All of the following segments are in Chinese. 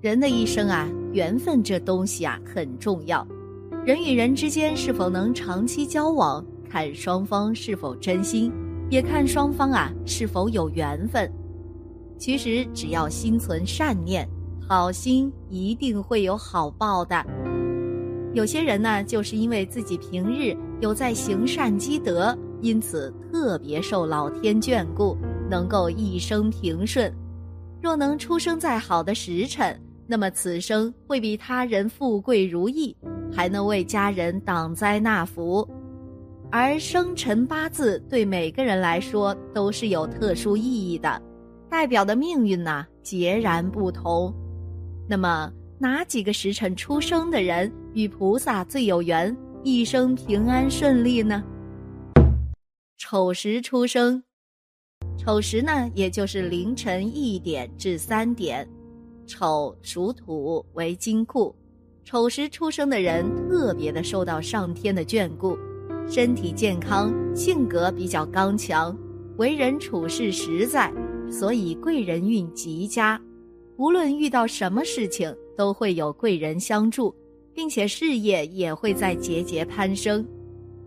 人的一生啊，缘分这东西啊很重要。人与人之间是否能长期交往，看双方是否真心，也看双方啊是否有缘分。其实只要心存善念，好心一定会有好报的。有些人呢，就是因为自己平日有在行善积德，因此特别受老天眷顾，能够一生平顺。若能出生在好的时辰。那么此生会比他人富贵如意，还能为家人挡灾纳福，而生辰八字对每个人来说都是有特殊意义的，代表的命运呢截然不同。那么哪几个时辰出生的人与菩萨最有缘，一生平安顺利呢？丑时出生，丑时呢也就是凌晨一点至三点。丑属土为金库，丑时出生的人特别的受到上天的眷顾，身体健康，性格比较刚强，为人处事实在，所以贵人运极佳。无论遇到什么事情，都会有贵人相助，并且事业也会在节节攀升，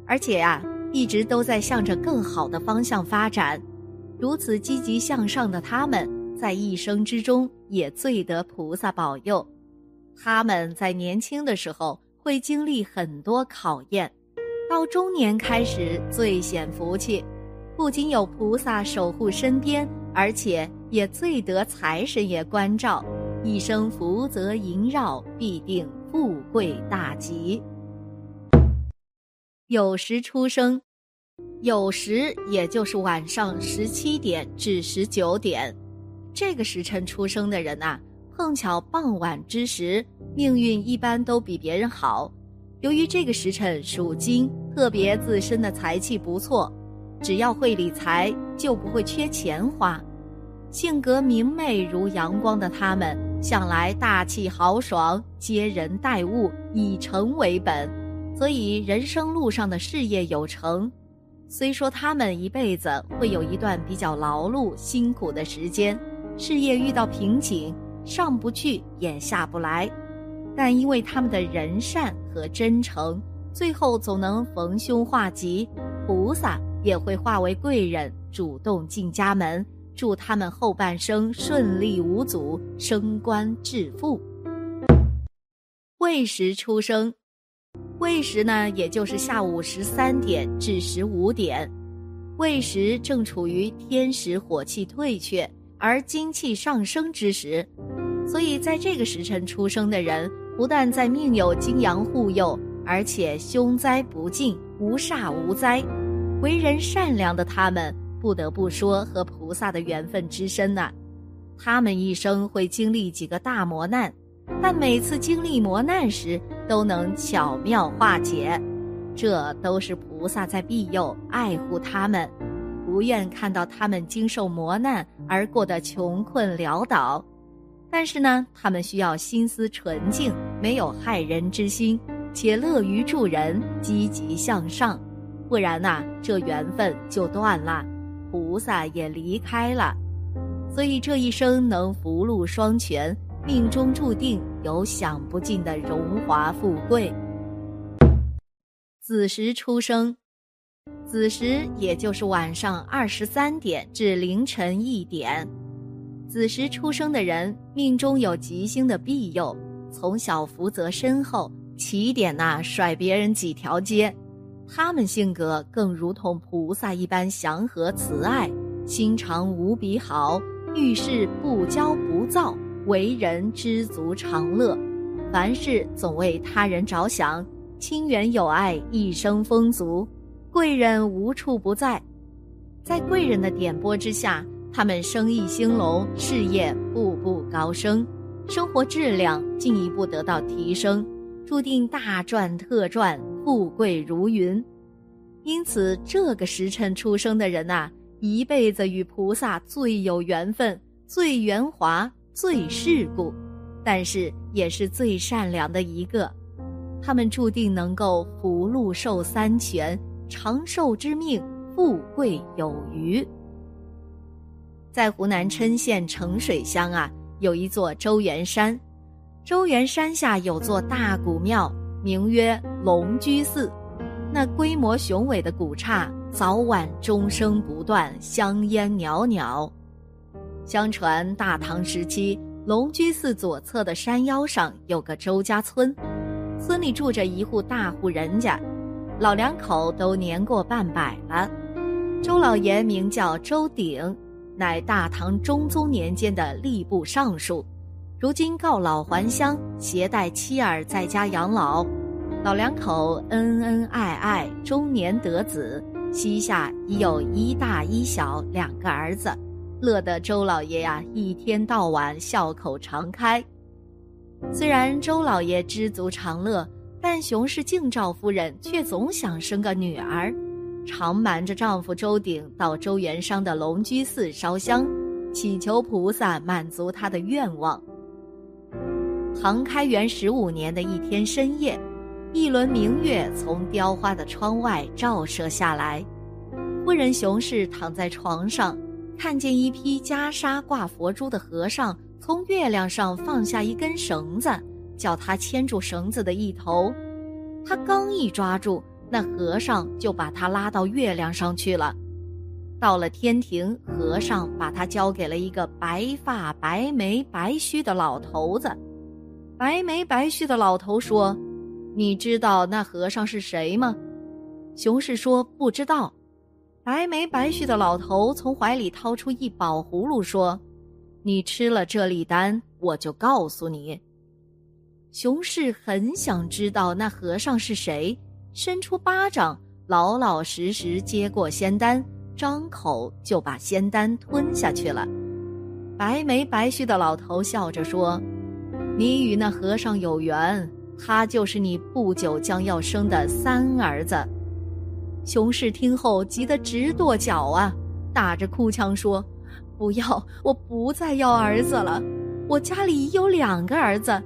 而且呀，一直都在向着更好的方向发展。如此积极向上的他们。在一生之中也最得菩萨保佑，他们在年轻的时候会经历很多考验，到中年开始最显福气，不仅有菩萨守护身边，而且也最得财神爷关照，一生福泽萦绕，必定富贵大吉。酉时出生，酉时也就是晚上十七点至十九点。这个时辰出生的人呐，碰巧傍晚之时，命运一般都比别人好。由于这个时辰属金，特别自身的财气不错，只要会理财，就不会缺钱花。性格明媚如阳光的他们，向来大气豪爽，接人待物以诚为本，所以人生路上的事业有成。虽说他们一辈子会有一段比较劳碌辛苦的时间。事业遇到瓶颈，上不去也下不来，但因为他们的人善和真诚，最后总能逢凶化吉，菩萨也会化为贵人，主动进家门，祝他们后半生顺利无阻，升官致富。未时出生，未时呢，也就是下午十三点至十五点，未时正处于天时火气退却。而精气上升之时，所以在这个时辰出生的人，不但在命有金阳护佑，而且凶灾不尽，无煞无灾。为人善良的他们，不得不说和菩萨的缘分之深呐。他们一生会经历几个大磨难，但每次经历磨难时，都能巧妙化解，这都是菩萨在庇佑、爱护他们。不愿看到他们经受磨难而过得穷困潦倒，但是呢，他们需要心思纯净，没有害人之心，且乐于助人，积极向上，不然呐，这缘分就断了，菩萨也离开了，所以这一生能福禄双全，命中注定有享不尽的荣华富贵。子时出生。子时也就是晚上二十三点至凌晨一点，子时出生的人命中有吉星的庇佑，从小福泽深厚，起点呐甩别人几条街。他们性格更如同菩萨一般祥和慈爱，心肠无比好，遇事不骄不躁，为人知足常乐，凡事总为他人着想，亲缘友爱，一生丰足。贵人无处不在，在贵人的点拨之下，他们生意兴隆，事业步步高升，生活质量进一步得到提升，注定大赚特赚，富贵如云。因此，这个时辰出生的人呐，一辈子与菩萨最有缘分，最圆滑，最世故，但是也是最善良的一个。他们注定能够福禄寿三全，长寿之命，富贵有余。在湖南郴县澄水乡啊，有一座周元山，周元山下有座大古庙，名曰龙居寺。那规模雄伟的古刹，早晚钟声不断，香烟袅袅。相传大唐时期，龙居寺左侧的山腰上有个周家村，村里住着一户大户人家，老两口都年过半百了。周老爷名叫周鼎，乃大唐中宗年间的吏部尚书，如今告老还乡，携带妻儿在家养老。老两口恩恩爱爱，终年得子，膝下已有一大一小两个儿子，乐得周老爷呀一天到晚笑口常开。虽然周老爷知足常乐，但熊氏敬赵夫人却总想生个女儿，常瞒着丈夫周鼎到周元商的龙居寺烧香，祈求菩萨满足她的愿望。唐开元十五年的一天深夜。一轮明月从雕花的窗外照射下来，夫人熊氏躺在床上，看见一批袈裟挂佛珠的和尚从月亮上放下一根绳子，叫他牵住绳子的一头。他刚一抓住，那和尚就把他拉到月亮上去了。到了天庭，和尚把他交给了一个白发白眉白须的老头子。白眉白须的老头说。你知道那和尚是谁吗？熊氏说不知道。白眉白须的老头从怀里掏出一宝葫芦，说：“你吃了这粒丹，我就告诉你。”熊氏很想知道那和尚是谁，伸出巴掌，老老实实接过仙丹，张口就把仙丹吞下去了。白眉白须的老头笑着说：“你与那和尚有缘。”他就是你不久将要生的三儿子。熊氏听后急得直跺脚啊，打着哭腔说：“不要，我不再要儿子了。我家里已有两个儿子，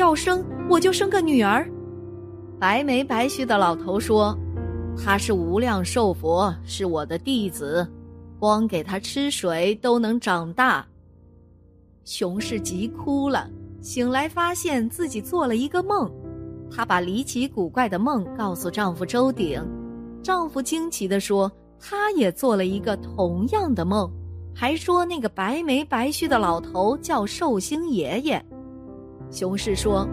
要生我就生个女儿。”白眉白须的老头说：“他是无量寿佛，是我的弟子，光给他吃水都能长大。”熊氏急哭了。醒来，发现自己做了一个梦，她把离奇古怪的梦告诉丈夫周鼎，丈夫惊奇地说：“他也做了一个同样的梦，还说那个白眉白须的老头叫寿星爷爷。”熊氏说：“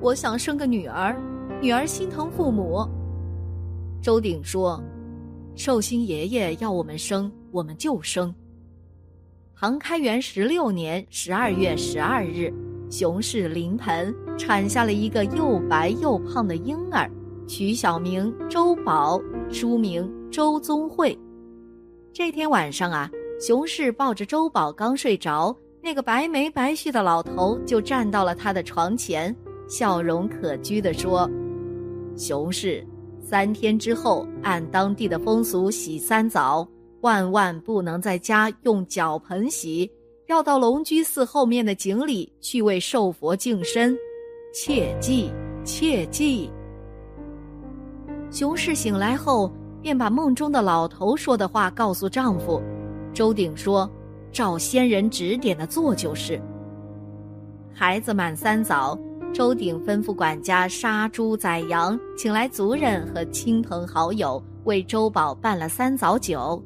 我想生个女儿，女儿心疼父母。”周鼎说：“寿星爷爷要我们生，我们就生。”唐开元十六年十二月十二日。熊氏临盆产下了一个又白又胖的婴儿，取小名周宝，书名周宗慧。这天晚上啊，熊氏抱着周宝刚睡着，那个白眉白须的老头就站到了他的床前，笑容可掬地说：“熊氏，三天之后按当地的风俗洗三澡，万万不能在家用脚盆洗。”要到龙居寺后面的井里去为寿佛净身，切记切记。熊氏醒来后，便把梦中的老头说的话告诉丈夫。周鼎说：“照仙人指点的做就是。”孩子满三早，周鼎吩咐管家杀猪宰羊，请来族人和亲朋好友为周宝办了三早酒。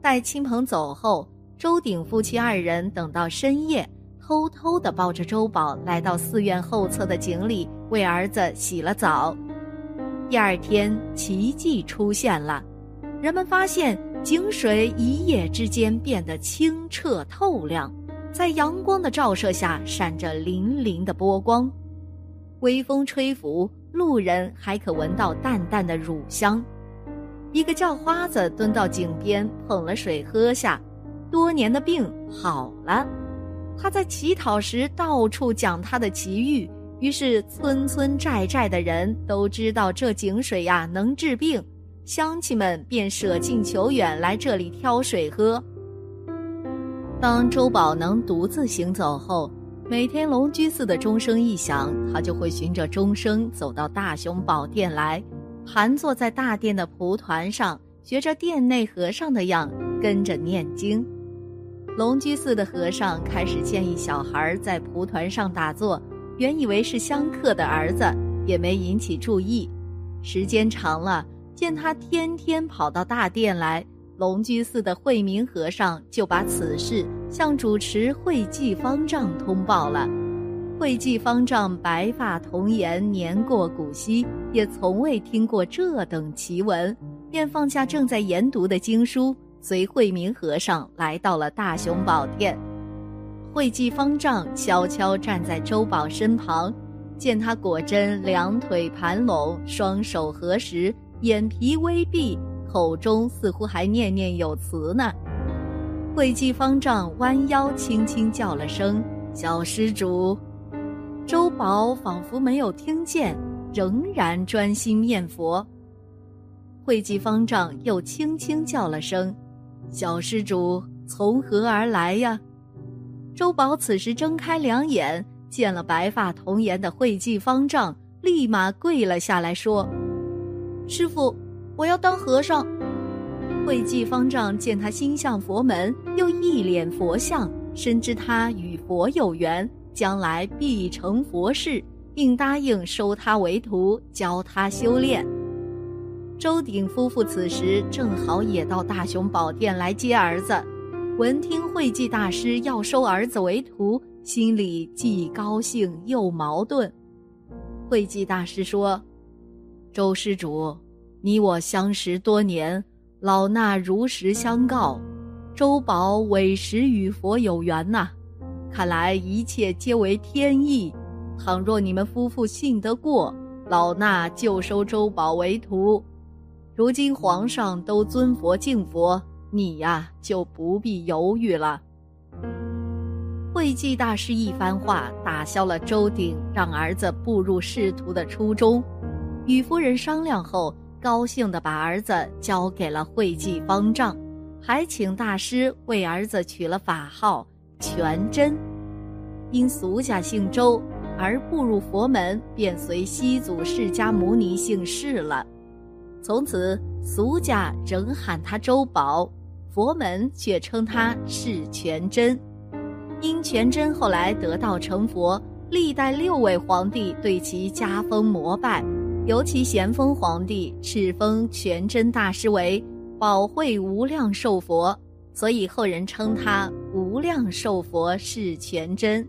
待亲朋走后。周鼎夫妻二人等到深夜，偷偷的抱着周宝来到寺院后侧的井里，为儿子洗了澡。第二天，奇迹出现了，人们发现井水一夜之间变得清澈透亮，在阳光的照射下闪着粼粼的波光。微风吹拂，路人还可闻到淡淡的乳香。一个叫花子蹲到井边，捧了水喝下。多年的病好了，他在乞讨时到处讲他的奇遇，于是村村寨寨的人都知道这井水呀能治病，乡亲们便舍近求远来这里挑水喝。当周宝能独自行走后，每天龙居寺的钟声一响，他就会循着钟声走到大雄宝殿来，盘坐在大殿的蒲团上，学着殿内和尚的样，跟着念经。龙居寺的和尚开始建议小孩在蒲团上打坐，原以为是香客的儿子，也没引起注意。时间长了，见他天天跑到大殿来，龙居寺的慧明和尚就把此事向主持会济方丈通报了。会济方丈白发童颜，年过古稀，也从未听过这等奇闻，便放下正在研读的经书。随慧明和尚来到了大雄宝殿，慧济方丈悄悄站在周宝身旁，见他果真两腿盘拢，双手合十，眼皮微闭，口中似乎还念念有词呢。慧济方丈弯腰轻轻叫了声“小施主”，周宝仿佛没有听见，仍然专心念佛。慧济方丈又轻轻叫了声。小施主从何而来呀？周宝此时睁开两眼，见了白发童颜的慧济方丈，立马跪了下来，说：“师傅，我要当和尚。”慧济方丈见他心向佛门，又一脸佛相，深知他与佛有缘，将来必成佛事，并答应收他为徒，教他修炼。周鼎夫妇此时正好也到大雄宝殿来接儿子，闻听慧济大师要收儿子为徒，心里既高兴又矛盾。慧济大师说：“周施主，你我相识多年，老衲如实相告，周宝委实与佛有缘呐。看来一切皆为天意。倘若你们夫妇信得过，老衲就收周宝为徒。”如今皇上都尊佛敬佛，你呀就不必犹豫了。慧济大师一番话，打消了周鼎让儿子步入仕途的初衷。与夫人商量后，高兴地把儿子交给了慧济方丈，还请大师为儿子取了法号全真。因俗家姓周，而步入佛门，便随西祖释迦牟尼姓释了。从此，俗家仍喊他周宝，佛门却称他释全真。因全真后来得道成佛，历代六位皇帝对其加封膜拜，尤其咸丰皇帝敕封全真大师为宝慧无量寿佛，所以后人称他无量寿佛是全真。